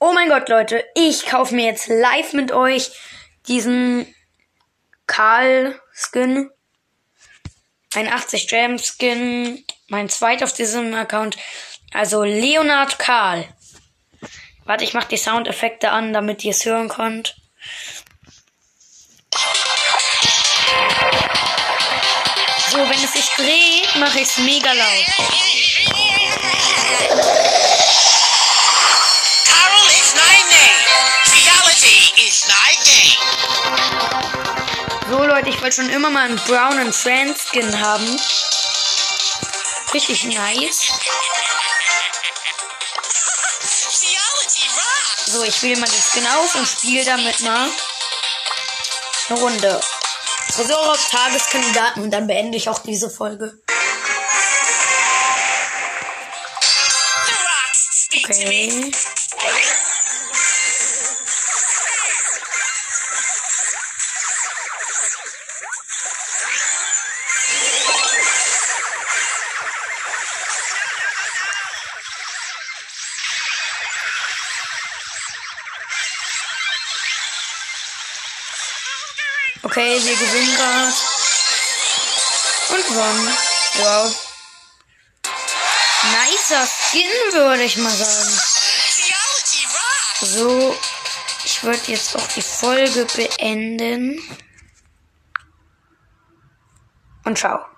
Oh mein Gott, Leute, ich kaufe mir jetzt live mit euch diesen Karl-Skin. Ein 80 Gem Skin. Mein zweiter auf diesem Account. Also Leonard Karl. Warte, ich mache die Soundeffekte an, damit ihr es hören könnt. So, wenn es sich dreht, mache ich es mega laut. Game. So Leute, ich wollte schon immer mal einen Brown and Friends Skin haben. Richtig nice. So, ich wähle mal den Skin aus und spiele damit mal eine Runde. Tresor auf Tageskandidaten und dann beende ich auch diese Folge. Okay. Okay, wir gewinnen gerade. Und gewonnen. Wow. Nicer Skin, würde ich mal sagen. So, ich würde jetzt auch die Folge beenden. Und ciao.